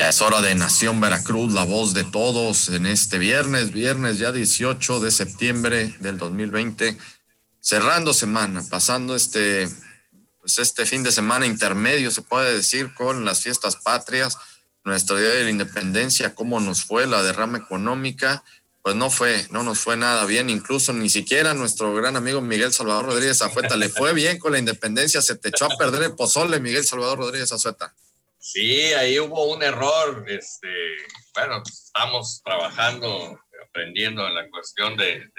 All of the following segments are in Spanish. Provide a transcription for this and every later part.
Ya es hora de Nación Veracruz, la voz de todos en este viernes, viernes ya 18 de septiembre del 2020, cerrando semana, pasando este, pues este fin de semana intermedio, se puede decir, con las fiestas patrias, nuestro Día de la Independencia, cómo nos fue la derrama económica, pues no fue, no nos fue nada bien, incluso ni siquiera nuestro gran amigo Miguel Salvador Rodríguez Azueta le fue bien con la independencia, se te echó a perder el pozole, Miguel Salvador Rodríguez Azueta. Sí, ahí hubo un error. Este, bueno, estamos trabajando, aprendiendo en la cuestión de,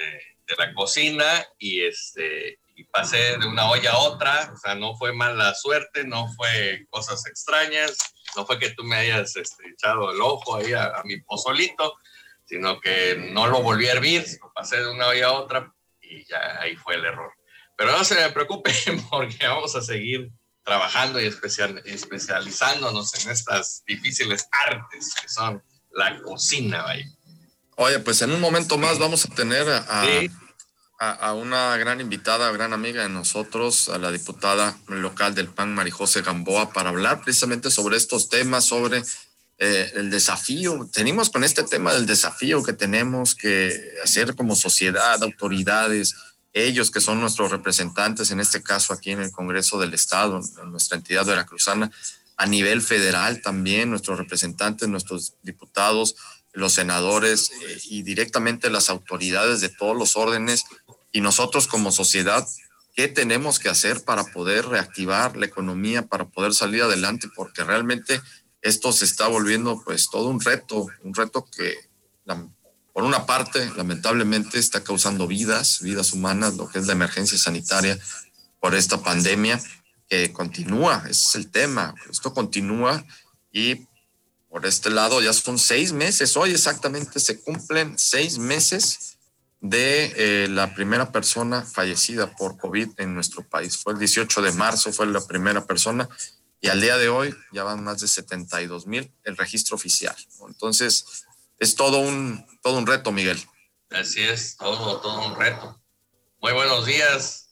la cocina y este y pasé de una olla a otra. O sea, no fue mala suerte, no fue cosas extrañas, no fue que tú me hayas este, echado el ojo ahí a, a, mi pozolito, sino que no lo volví a hervir, pasé de una olla a otra y ya ahí fue el error. Pero no se me preocupe porque vamos a seguir trabajando y especial, especializándonos en estas difíciles artes que son la cocina. Vaya. Oye, pues en un momento más vamos a tener a, a, una gran invitada, gran amiga de nosotros, a la diputada local del PAN, Marijose Gamboa, para hablar precisamente sobre estos temas, sobre eh, el desafío. Tenemos con este tema del desafío que tenemos que hacer como sociedad, autoridades, ellos que son nuestros representantes, en este caso aquí en el Congreso del Estado, en nuestra entidad veracruzana, a nivel federal también, nuestros representantes, nuestros diputados, los senadores eh, y directamente las autoridades de todos los órdenes y nosotros como sociedad, ¿qué tenemos que hacer para poder reactivar la economía, para poder salir adelante? Porque realmente esto se está volviendo pues todo un reto, un reto que por una parte, lamentablemente, está causando vidas, vidas humanas, lo que es la emergencia sanitaria por esta pandemia, que continúa, ese es el tema, esto continúa y por este lado ya son seis meses, hoy exactamente se cumplen seis meses de eh, la primera persona fallecida por COVID en nuestro país. Fue el 18 de marzo, fue la primera persona y al día de hoy ya van más de 72 mil el registro oficial. Entonces, es todo un, todo un reto, Miguel. Así es, todo, todo un reto. Muy buenos días.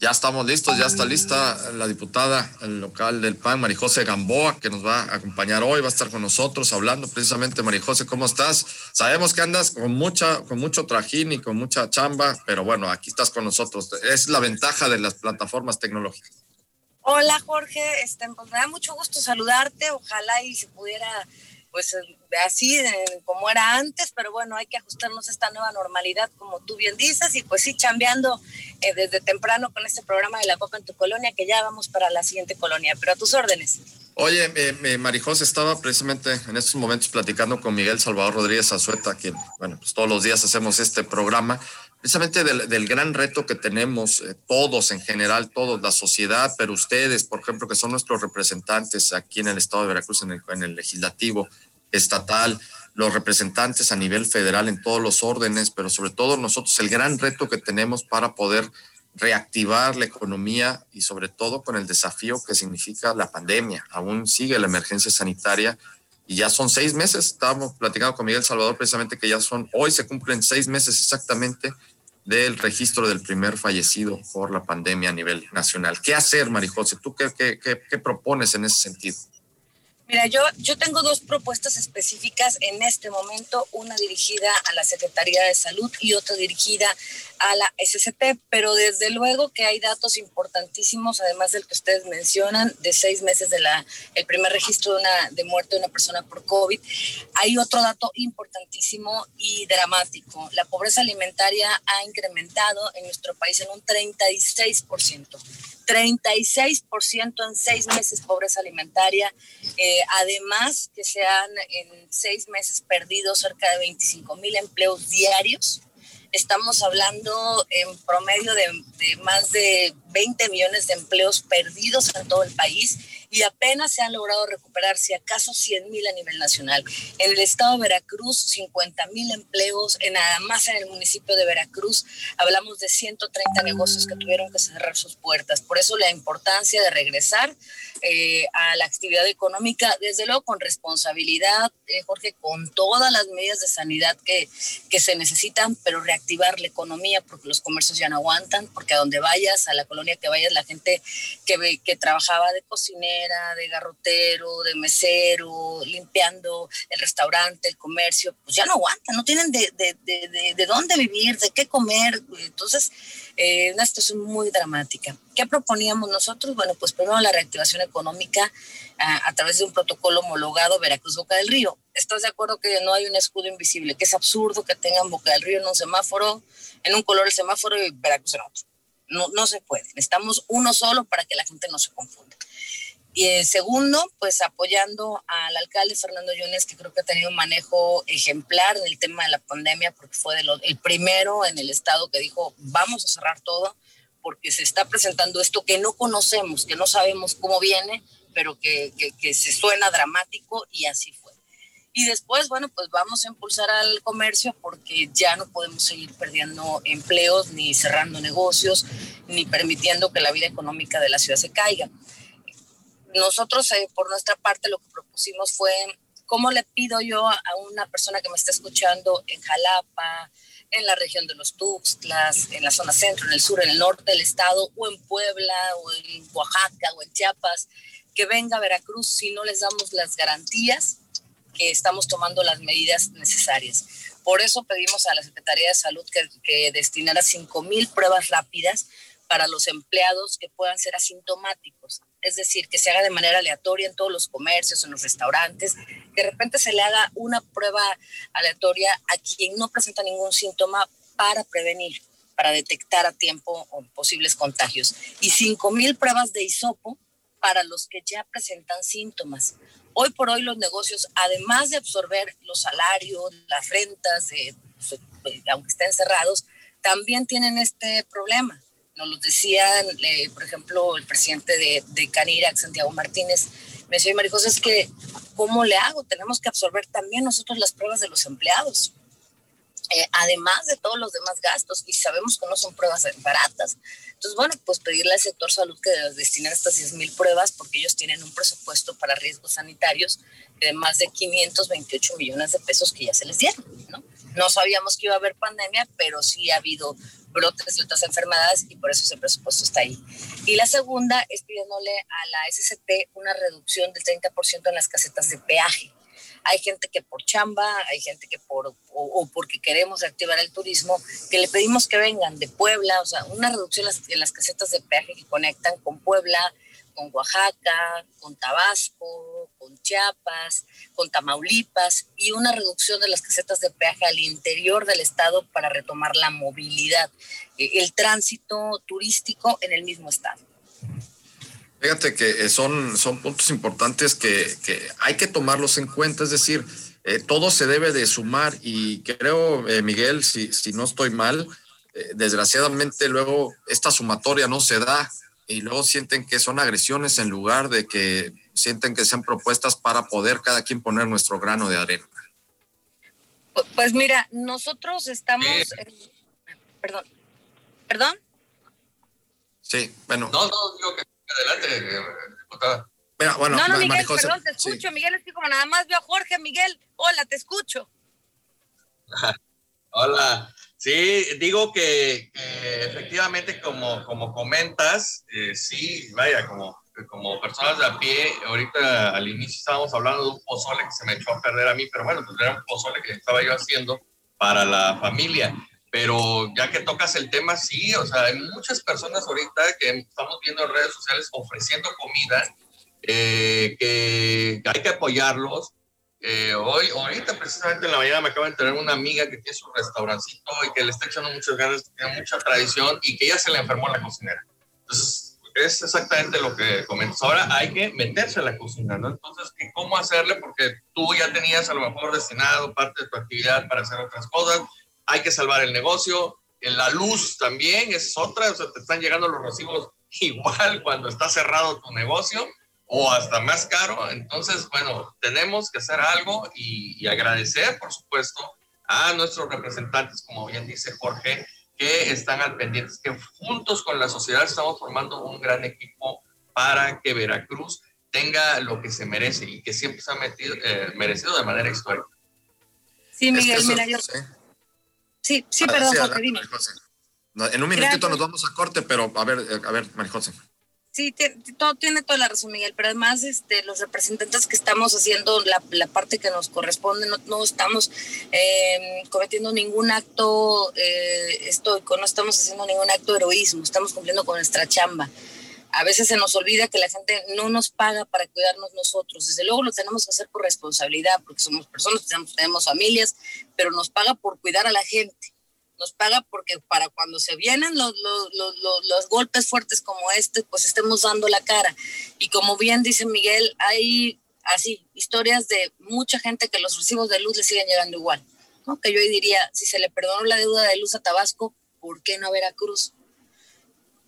Ya estamos listos, ya está lista la diputada local del PAN, Marijose Gamboa, que nos va a acompañar hoy, va a estar con nosotros hablando precisamente. Marijose, ¿cómo estás? Sabemos que andas con mucha, con mucho trajín y con mucha chamba, pero bueno, aquí estás con nosotros. Es la ventaja de las plataformas tecnológicas. Hola Jorge, este, pues me da mucho gusto saludarte. Ojalá y se pudiera pues así como era antes, pero bueno, hay que ajustarnos a esta nueva normalidad, como tú bien dices, y pues sí, chambeando eh, desde temprano con este programa de la Copa en tu colonia, que ya vamos para la siguiente colonia, pero a tus órdenes. Oye, eh, Marijos estaba precisamente en estos momentos platicando con Miguel Salvador Rodríguez Azueta, quien, bueno, pues todos los días hacemos este programa, precisamente del, gran reto que tenemos eh, todos en general, todos, la sociedad, pero ustedes, por ejemplo, que son nuestros representantes aquí en el estado de Veracruz, en el, en el legislativo estatal, los representantes a nivel federal en todos los órdenes, pero sobre todo nosotros el gran reto que tenemos para poder reactivar la economía y sobre todo con el desafío que significa la pandemia. Aún sigue la emergencia sanitaria y ya son seis meses. Estábamos platicando con Miguel Salvador precisamente que ya son, hoy se cumplen seis meses exactamente del registro del primer fallecido por la pandemia a nivel nacional. ¿Qué hacer, Marijose? ¿Tú qué, qué, qué, propones en ese sentido? Mira, yo, yo tengo dos propuestas específicas en este momento, una dirigida a la Secretaría de Salud y otra dirigida a la SCT, pero desde luego que hay datos importantísimos, además del que ustedes mencionan, de seis meses de la el primer registro de, una, de muerte de una persona por COVID. Hay otro dato importantísimo y dramático. La pobreza alimentaria ha incrementado en nuestro país en un 36%. 36% en seis meses pobreza alimentaria. Eh, además que se han en seis meses perdido cerca de 25 mil empleos diarios estamos hablando en promedio de, más de 20 millones de empleos perdidos en todo el país y apenas se han logrado recuperar, si acaso, 100 mil a nivel nacional. En el estado de Veracruz, 50 mil empleos, en nada más en el municipio de Veracruz, hablamos de 130 negocios que tuvieron que cerrar sus puertas. Por eso la importancia de regresar eh, a la actividad económica, desde luego con responsabilidad, eh, Jorge, con todas las medidas de sanidad que, que se necesitan, pero reactivar la economía porque los comercios ya no aguantan, porque a donde vayas, a la colonia que vayas, la gente que, que trabajaba de de garrotero, de mesero, limpiando el restaurante, el comercio, pues ya no aguantan, no tienen de, de, de, de dónde vivir, de qué comer. Entonces, eh, una situación muy dramática. ¿Qué proponíamos nosotros? Bueno, pues primero la reactivación económica a, a, través de un protocolo homologado Veracruz Boca del Río. ¿Estás de acuerdo que no hay un escudo invisible? Que es absurdo que tengan Boca del Río en un semáforo, en un color el semáforo y Veracruz en otro. No, no se puede. Necesitamos uno solo para que la gente no se confunda. Y el segundo, pues apoyando al alcalde Fernando Yunes, que creo que ha tenido un manejo ejemplar en el tema de la pandemia, porque fue de el primero en el estado que dijo, vamos a cerrar todo, porque se está presentando esto que no conocemos, que no sabemos cómo viene, pero que, que, que se suena dramático y así fue. Y después, bueno, pues vamos a impulsar al comercio porque ya no podemos seguir perdiendo empleos, ni cerrando negocios, ni permitiendo que la vida económica de la ciudad se caiga. Nosotros, eh, por nuestra parte, lo que propusimos fue, ¿cómo le pido yo a una persona que me está escuchando en Jalapa, en la región de los Tuxtlas, en la zona centro, en el sur, en el norte del estado, o en Puebla, o en Oaxaca, o en Chiapas, que venga a Veracruz si no les damos las garantías que estamos tomando las medidas necesarias. Por eso pedimos a la Secretaría de Salud que, que destinara 5 mil pruebas rápidas para los empleados que puedan ser asintomáticos, es decir, que se haga de manera aleatoria en todos los comercios, en los restaurantes, que de repente se le haga una prueba aleatoria a quien no presenta ningún síntoma para prevenir, para detectar a tiempo posibles contagios. Y 5 mil pruebas de hisopo para los que ya presentan síntomas. Hoy por hoy los negocios, además de absorber los salarios, las rentas, eh, aunque estén cerrados, también tienen este problema. Nos lo decían, por ejemplo, el presidente de, de Canirac, Santiago Martínez, me decía, Marijos, es que, ¿cómo le hago? Tenemos que absorber también nosotros las pruebas de los empleados. Eh, además de todos los demás gastos, y sabemos que no son pruebas baratas. Entonces, bueno, pues pedirle al sector salud que destinen estas 10 mil pruebas, porque ellos tienen un presupuesto para riesgos sanitarios de más de 528 millones de pesos que ya se les dieron, ¿no? No sabíamos que iba a haber pandemia, pero sí ha habido brotes de otras enfermedades y por eso ese presupuesto está ahí. Y la segunda es pidiéndole a la SCT una reducción del 30% en las casetas de peaje hay gente que por chamba, hay gente que por, o, porque queremos reactivar el turismo, que le pedimos que vengan de Puebla, o sea, una reducción en las, en las casetas de peaje que conectan con Puebla, con Oaxaca, con Tabasco, con Chiapas, con Tamaulipas y una reducción de las casetas de peaje al interior del estado para retomar la movilidad, eh, el tránsito turístico en el mismo estado. Fíjate que son, son puntos importantes que, que hay que tomarlos en cuenta, es decir, eh, todo se debe de sumar y creo, eh, Miguel, si, si no estoy mal, eh, desgraciadamente luego esta sumatoria no se da y luego sienten que son agresiones en lugar de que sienten que sean propuestas para poder cada quien poner nuestro grano de arena. Pues mira, nosotros estamos... perdón. ¿Perdón? Sí, bueno. No, no, digo que adelante, diputada. Mira, bueno, no, no, Miguel, María José, perdón, te escucho, sí. Miguel, es que como nada más veo a Jorge, Miguel, hola, te escucho. hola, sí, digo que, que, efectivamente, como, como comentas, eh, sí, vaya, como, como personas de a pie, ahorita al inicio estábamos hablando de un pozole que se me echó a perder a mí, pero bueno, pues era un pozole que estaba yo haciendo para la familia pero ya que tocas el tema, sí, o sea, hay muchas personas ahorita que estamos viendo en redes sociales ofreciendo comida, eh, que hay que apoyarlos. Eh, hoy, ahorita precisamente en la mañana me acaba de tener una amiga que tiene su restaurancito y que le está echando muchas ganas, tiene mucha tradición y que ya se le enfermó la cocinera. Entonces, es exactamente lo que comentas. Ahora hay que meterse a la cocina, ¿no? Entonces, ¿cómo hacerle? Porque tú ya tenías a lo mejor destinado parte de tu actividad para hacer otras cosas hay que salvar el negocio, la luz también es otra, o sea, te están llegando los recibos igual cuando está cerrado tu negocio, o hasta más caro. Entonces, bueno, tenemos que hacer algo y, agradecer, por supuesto, a nuestros representantes, como bien dice Jorge, que están al pendiente, que juntos con la sociedad estamos formando un gran equipo para que Veracruz tenga lo que se merece y que siempre se ha metido, eh, merecido de manera histórica. Sí, Miguel, mira, yo... Sí, sí, perdón, Jorge, dime. En un minutito nos vamos a corte, pero a ver, a ver, María José. Sí, todo, tiene toda la razón, Miguel, pero además este, los representantes que estamos haciendo la, la parte que nos corresponde, no, no estamos em, cometiendo ningún acto eh, estoico, no estamos haciendo ningún acto de heroísmo, estamos cumpliendo con nuestra chamba. A veces se nos olvida que la gente no nos paga para cuidarnos nosotros. Desde luego lo tenemos que hacer por responsabilidad, porque somos personas, tenemos, familias, pero nos paga por cuidar a la gente nos paga porque para cuando se vienen los, los, los, golpes fuertes como este, pues estemos dando la cara. Y como bien dice Miguel, hay así historias de mucha gente que los recibos de luz le siguen llegando igual. ¿no? Que yo diría, si se le perdonó la deuda de luz a Tabasco, ¿por qué no a Veracruz?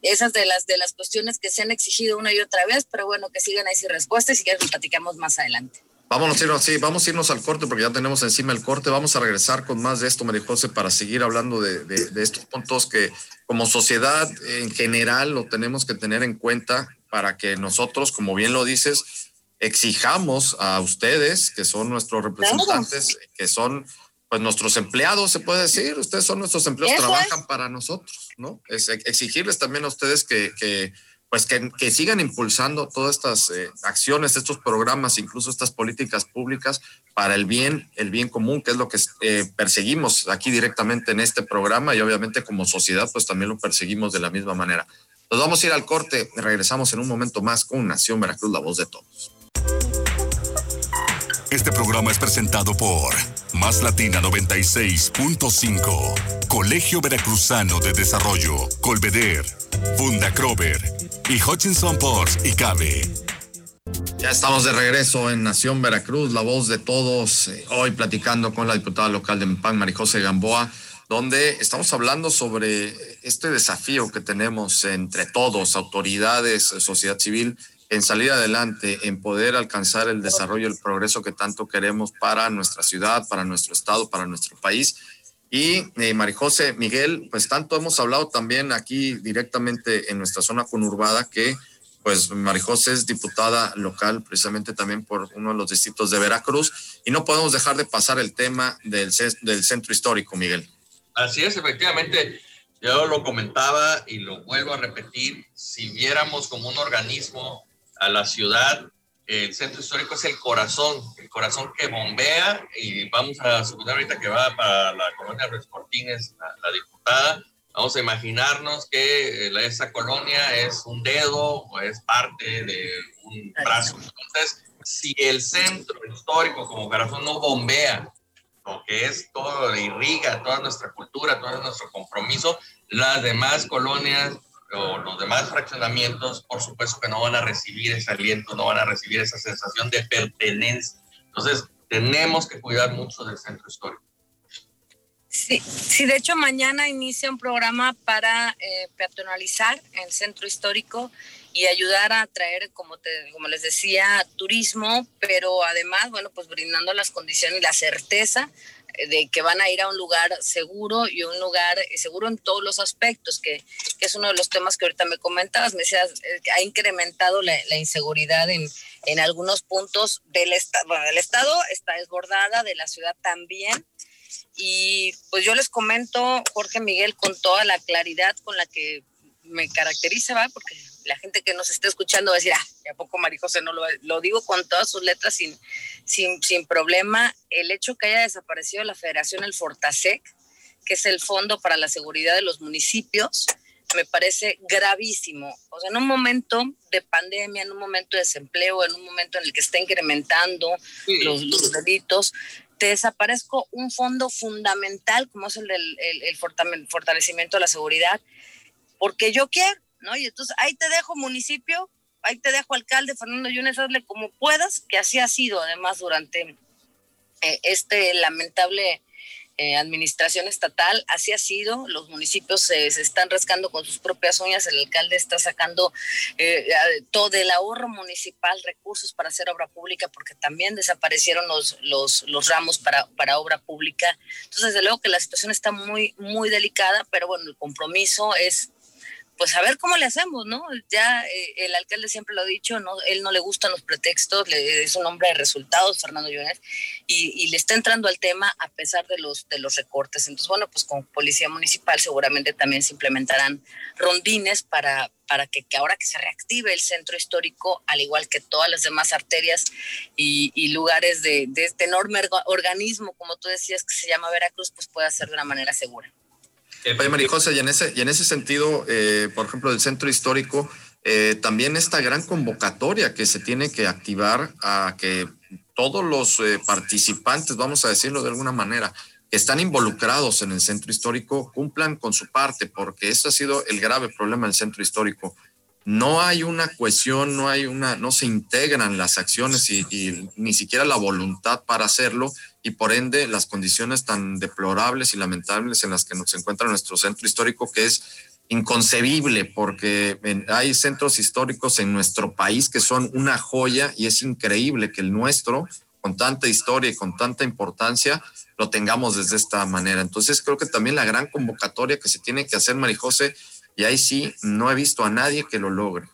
Esas de las, de las cuestiones que se han exigido una y otra vez, pero bueno, que sigan ahí sin respuesta y si quieres platicamos más adelante. Vámonos a irnos, sí, vamos a irnos al corte porque ya tenemos encima el corte. Vamos a regresar con más de esto, María José, para seguir hablando de, de, estos puntos que como sociedad en general lo tenemos que tener en cuenta para que nosotros, como bien lo dices, exijamos a ustedes, que son nuestros representantes, que son pues nuestros empleados, se puede decir, ustedes son nuestros empleados, trabajan para nosotros, ¿no? Es exigirles también a ustedes que, que pues que, sigan impulsando todas estas eh, acciones, estos programas, incluso estas políticas públicas para el bien, el bien común, que es lo que eh, perseguimos aquí directamente en este programa y obviamente como sociedad pues también lo perseguimos de la misma manera. Nos vamos a ir al corte, regresamos en un momento más con Nación Veracruz, la voz de todos. Este programa es presentado por Más Latina 96.5, Colegio Veracruzano de Desarrollo, Colveder, Funda Crover y Hutchinson Ports y Cabe. Ya estamos de regreso en Nación Veracruz, la voz de todos, eh, hoy platicando con la diputada local de MPAN, Marijose Gamboa, donde estamos hablando sobre este desafío que tenemos entre todos, autoridades, sociedad civil, en salir adelante, en poder alcanzar el desarrollo, el progreso que tanto queremos para nuestra ciudad, para nuestro estado, para nuestro país. Y eh, Marijose, Miguel, pues tanto hemos hablado también aquí directamente en nuestra zona conurbada que pues Marijose es diputada local precisamente también por uno de los distritos de Veracruz y no podemos dejar de pasar el tema del, del centro histórico, Miguel. Así es, efectivamente. Yo lo comentaba y lo vuelvo a repetir, si viéramos como un organismo a la ciudad. El centro histórico es el corazón, el corazón que bombea y vamos a suponer ahorita que va para la colonia Ruiz Cortines, la, diputada, vamos a imaginarnos que esa colonia es un dedo o es parte de un brazo. Entonces, si el centro histórico como corazón no bombea lo que es todo, irriga toda nuestra cultura, todo nuestro compromiso, las demás colonias los demás fraccionamientos, por supuesto que no van a recibir ese aliento, no van a recibir esa sensación de pertenencia. Entonces, tenemos que cuidar mucho del centro histórico. Sí, sí, de hecho mañana inicia un programa para eh, peatonalizar el centro histórico y ayudar a atraer, como, te, como les decía, turismo, pero además, bueno, pues brindando las condiciones y la certeza de que van a ir a un lugar seguro y un lugar seguro en todos los aspectos, que, es uno de los temas que ahorita me comentabas, me decías, eh, ha incrementado la, inseguridad en, en, algunos puntos del, estado bueno, del Estado, está desbordada, de la ciudad también. Y pues yo les comento, Jorge Miguel, con toda la claridad con la que me caracteriza, ¿va? porque la gente que nos esté escuchando va a decir, ah, ¿a poco Marijose no lo, lo digo con todas sus letras sin, sin, sin problema? El hecho que haya desaparecido la federación, el Fortasec, que es el Fondo para la Seguridad de los Municipios, me parece gravísimo. O sea, en un momento de pandemia, en un momento de desempleo, en un momento en el que está incrementando los, los, delitos, te desaparezco un fondo fundamental como es el del el, el fortalecimiento de la seguridad, porque yo quiero ¿no? Y entonces ahí te dejo municipio, ahí te dejo alcalde Fernando Yunes, hazle como puedas, que así ha sido además durante eh, este lamentable eh, administración estatal, así ha sido, los municipios se, están rascando con sus propias uñas, el alcalde está sacando eh, todo el ahorro municipal, recursos para hacer obra pública, porque también desaparecieron los, los, los ramos para, para obra pública. Entonces, desde luego que la situación está muy, muy delicada, pero bueno, el compromiso es pues a ver cómo le hacemos, ¿no? Ya eh, el alcalde siempre lo ha dicho, ¿no? Él no le gustan los pretextos, le, es un hombre de resultados, Fernando Llones, y, le está entrando al tema a pesar de los, recortes. Entonces, bueno, pues con Policía Municipal seguramente también se implementarán rondines para, para que, ahora que se reactive el centro histórico, al igual que todas las demás arterias y, lugares de, de este enorme organismo, como tú decías, que se llama Veracruz, pues pueda ser de una manera segura. Oye, María José, y en ese, y en ese sentido, eh, por ejemplo, del centro histórico, eh, también esta gran convocatoria que se tiene que activar a que todos los eh, participantes, vamos a decirlo de alguna manera, que están involucrados en el centro histórico, cumplan con su parte, porque ese ha sido el grave problema del centro histórico. No hay una cohesión, no hay una, no se integran las acciones y, ni siquiera la voluntad para hacerlo y por ende las condiciones tan deplorables y lamentables en las que nos encuentra nuestro centro histórico, que es inconcebible porque hay centros históricos en nuestro país que son una joya y es increíble que el nuestro, con tanta historia y con tanta importancia, lo tengamos desde esta manera. Entonces creo que también la gran convocatoria que se tiene que hacer, Marijose, y ahí sí, no he visto a nadie que lo logre.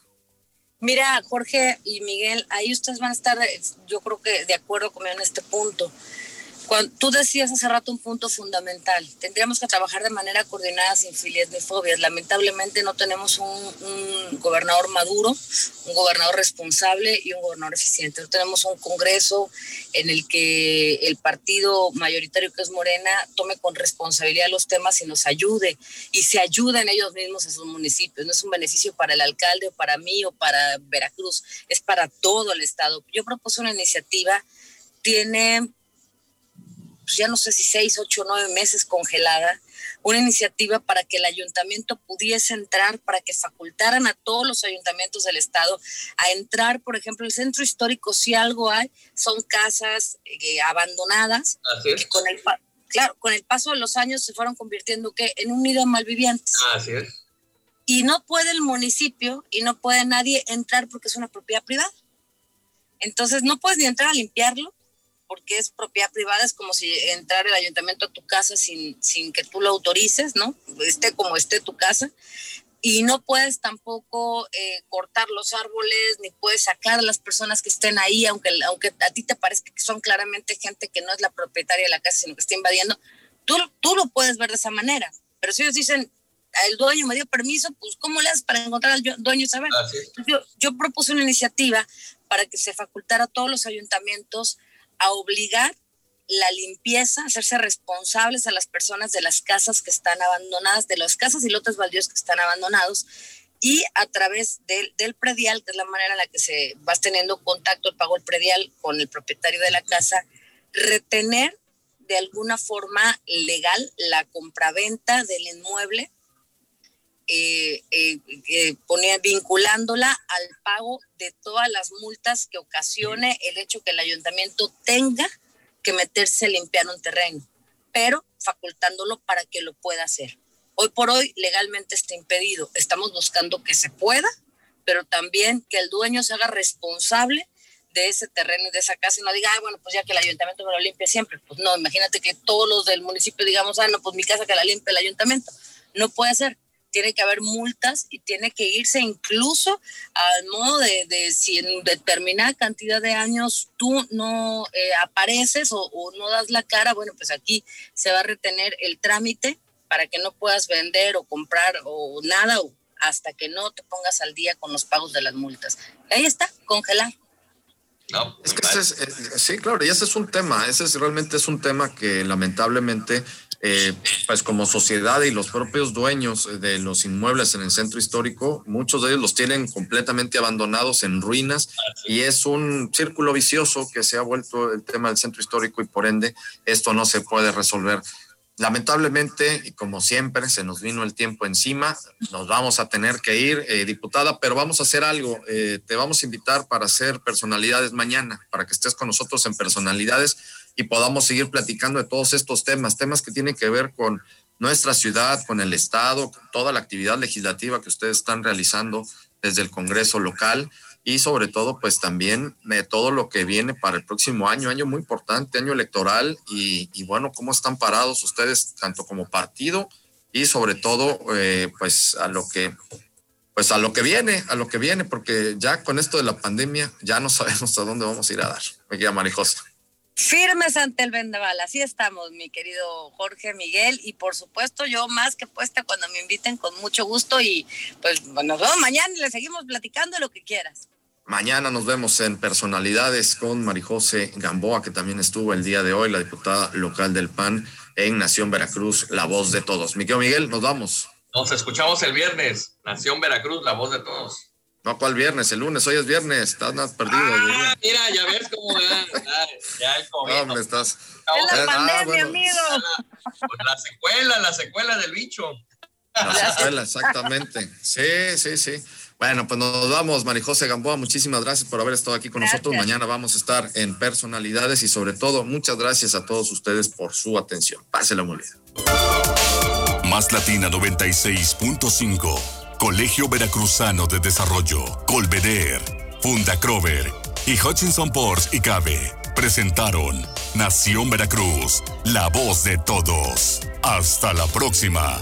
Mira, Jorge y Miguel, ahí ustedes van a estar, yo creo que de acuerdo conmigo en este punto tú decías hace rato un punto fundamental. Tendríamos que trabajar de manera coordinada sin filias ni fobias. Lamentablemente no tenemos un, gobernador maduro, un gobernador responsable y un gobernador eficiente. No tenemos un Congreso en el que el partido mayoritario que es Morena tome con responsabilidad los temas y nos ayude y se ayuden ellos mismos a sus municipios. No es un beneficio para el alcalde o para mí o para Veracruz, es para todo el Estado. Yo propuse una iniciativa, tiene pues, ya no sé si seis, ocho, nueve meses congelada, una iniciativa para que el ayuntamiento pudiese entrar, para que facultaran a todos los ayuntamientos del estado a entrar, por ejemplo, el centro histórico, si algo hay, son casas eh, abandonadas, que con el, claro, con el paso de los años se fueron convirtiendo ¿qué? en un nido de malvivientes. Así es. Y no puede el municipio y no puede nadie entrar porque es una propiedad privada. Entonces no puedes ni entrar a limpiarlo, porque es propiedad privada, es como si entrar el ayuntamiento a tu casa sin, sin que tú lo autorices, ¿no? Esté como esté tu casa. Y no puedes tampoco eh, cortar los árboles, ni puedes sacar a las personas que estén ahí, aunque, aunque a ti te parezca que son claramente gente que no es la propietaria de la casa, sino que está invadiendo. Tú, tú lo puedes ver de esa manera. Pero si ellos dicen, el dueño me dio permiso, pues ¿cómo le haces para encontrar al dueño y saber? Yo, yo propuse una iniciativa para que se facultara a todos los ayuntamientos a obligar la limpieza, hacerse responsables a las personas de las casas que están abandonadas, de las casas y lotes baldíos que están abandonados, y a través del, del, predial, que es la manera en la que se vas teniendo contacto, el pago el predial con el propietario de la casa, retener de alguna forma legal la compraventa del inmueble, eh, eh, eh vinculándola al pago de todas las multas que ocasione el hecho que el ayuntamiento tenga que meterse a limpiar un terreno, pero facultándolo para que lo pueda hacer. Hoy por hoy legalmente está impedido. Estamos buscando que se pueda, pero también que el dueño se haga responsable de ese terreno y de esa casa y no diga, bueno, pues ya que el ayuntamiento me lo limpia siempre. Pues no, imagínate que todos los del municipio digamos, ah, no, pues mi casa que la limpia el ayuntamiento. No puede ser tiene que haber multas y tiene que irse incluso al modo de, si en determinada cantidad de años tú no eh, apareces o, no das la cara, bueno, pues aquí se va a retener el trámite para que no puedas vender o comprar o nada hasta que no te pongas al día con los pagos de las multas. Ahí está, congelar. No, es que ese es, eh, sí, claro, y ese es un tema, ese es realmente es un tema que lamentablemente eh, pues como sociedad y los propios dueños de los inmuebles en el centro histórico, muchos de ellos los tienen completamente abandonados en ruinas y es un círculo vicioso que se ha vuelto el tema del centro histórico y por ende esto no se puede resolver. Lamentablemente, y como siempre, se nos vino el tiempo encima, nos vamos a tener que ir, eh, diputada, pero vamos a hacer algo. Eh, te vamos a invitar para hacer personalidades mañana, para que estés con nosotros en personalidades y podamos seguir platicando de todos estos temas, temas que tienen que ver con nuestra ciudad, con el Estado, con toda la actividad legislativa que ustedes están realizando desde el Congreso local y sobre todo pues también de todo lo que viene para el próximo año, año muy importante, año electoral y, bueno, cómo están parados ustedes tanto como partido y sobre todo eh, pues a lo que pues a lo que viene, a lo que viene, porque ya con esto de la pandemia ya no sabemos a dónde vamos a ir a dar. Me queda Marijosa. Firmes ante el vendaval, así estamos, mi querido Jorge Miguel, y por supuesto yo más que puesta cuando me inviten con mucho gusto y pues nos vemos mañana y le seguimos platicando lo que quieras. Mañana nos vemos en personalidades con Marijose Gamboa, que también estuvo el día de hoy, la diputada local del PAN en Nación Veracruz, la voz de todos. Miguel Miguel, nos vamos. Nos escuchamos el viernes, Nación Veracruz, la voz de todos. No, ¿cuál viernes? El lunes, hoy es viernes, estás más perdido. Ah, mira, ya ves cómo ya, ya el COVID. No, me estás. Es la ah, pandemia, amigo. Pues la, secuela, la secuela del bicho. La secuela, exactamente. Sí, sí, sí. Bueno, pues nos vamos, Marijose Gamboa. Muchísimas gracias por haber estado aquí con nosotros. Mañana vamos a estar en personalidades y sobre todo, muchas gracias a todos ustedes por su atención. Pásela muy bien. Más Latina 96.5 Colegio Veracruzano de Desarrollo, Colveder, Funda Crover y Hutchinson Ports y Cabe presentaron Nación Veracruz, la voz de todos. Hasta la próxima.